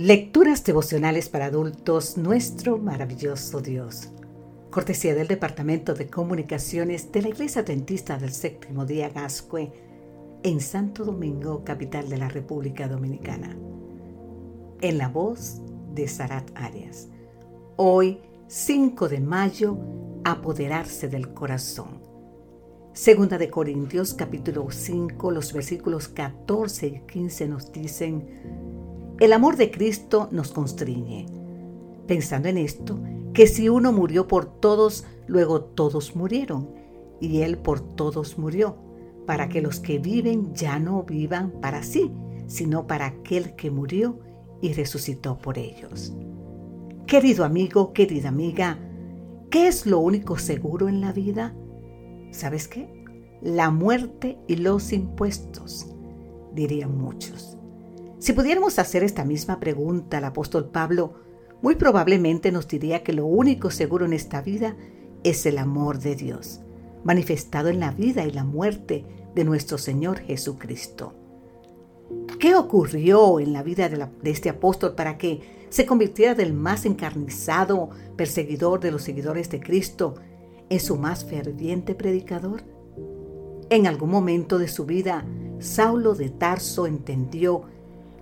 Lecturas devocionales para adultos, nuestro maravilloso Dios. Cortesía del Departamento de Comunicaciones de la Iglesia Adventista del Séptimo Día Gascue en Santo Domingo, capital de la República Dominicana. En la voz de Sarat Arias. Hoy, 5 de mayo, apoderarse del corazón. Segunda de Corintios capítulo 5, los versículos 14 y 15 nos dicen, el amor de Cristo nos constriñe. Pensando en esto, que si uno murió por todos, luego todos murieron, y Él por todos murió, para que los que viven ya no vivan para sí, sino para aquel que murió y resucitó por ellos. Querido amigo, querida amiga, ¿qué es lo único seguro en la vida? ¿Sabes qué? La muerte y los impuestos, dirían muchos. Si pudiéramos hacer esta misma pregunta al apóstol Pablo, muy probablemente nos diría que lo único seguro en esta vida es el amor de Dios, manifestado en la vida y la muerte de nuestro Señor Jesucristo. ¿Qué ocurrió en la vida de, este apóstol para que se convirtiera del más encarnizado perseguidor de los seguidores de Cristo en su más ferviente predicador? En algún momento de su vida, Saulo de Tarso entendió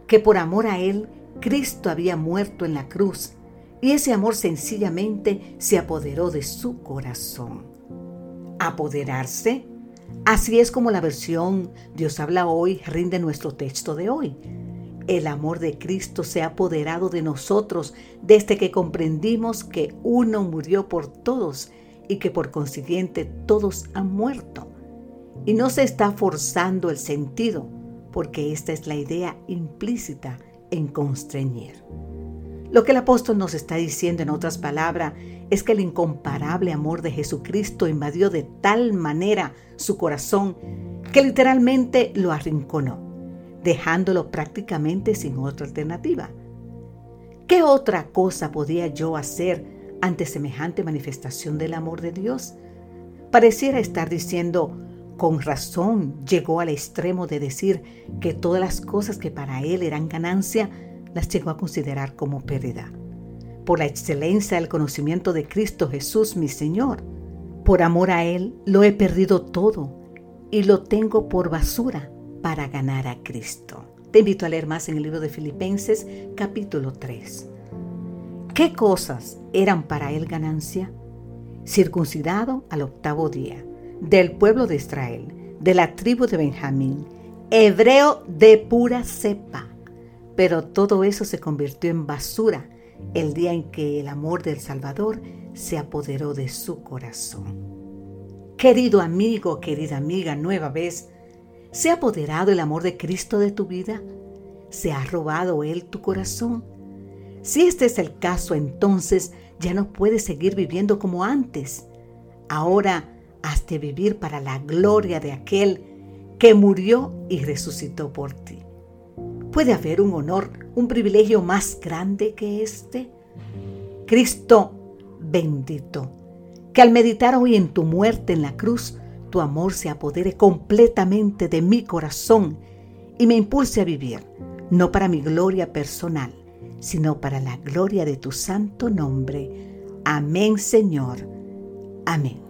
que por amor a Él Cristo había muerto en la cruz y ese amor sencillamente se apoderó de su corazón. ¿Apoderarse? Así es como la versión Dios habla hoy rinde nuestro texto de hoy. El amor de Cristo se ha apoderado de nosotros desde que comprendimos que uno murió por todos y que por consiguiente todos han muerto. Y no se está forzando el sentido, porque esta es la idea implícita en constreñir. Lo que el apóstol nos está diciendo en otras palabras es que el incomparable amor de Jesucristo invadió de tal manera su corazón que literalmente lo arrinconó, dejándolo prácticamente sin otra alternativa. ¿Qué otra cosa podía yo hacer ante semejante manifestación del amor de Dios? Pareciera estar diciendo, con razón llegó al extremo de decir que todas las cosas que para él eran ganancia las llegó a considerar como pérdida. Por la excelencia del conocimiento de Cristo Jesús, mi Señor, por amor a Él lo he perdido todo y lo tengo por basura para ganar a Cristo. Te invito a leer más en el libro de Filipenses capítulo 3. ¿Qué cosas eran para Él ganancia? Circuncidado al octavo día del pueblo de Israel, de la tribu de Benjamín, hebreo de pura cepa. Pero todo eso se convirtió en basura el día en que el amor del Salvador se apoderó de su corazón. Querido amigo, querida amiga, nueva vez, ¿se ha apoderado el amor de Cristo de tu vida? ¿Se ha robado Él tu corazón? Si este es el caso, entonces ya no puedes seguir viviendo como antes. Ahora de vivir para la gloria de aquel que murió y resucitó por ti. ¿Puede haber un honor, un privilegio más grande que este? Cristo bendito, que al meditar hoy en tu muerte en la cruz, tu amor se apodere completamente de mi corazón y me impulse a vivir, no para mi gloria personal, sino para la gloria de tu santo nombre. Amén, Señor. Amén.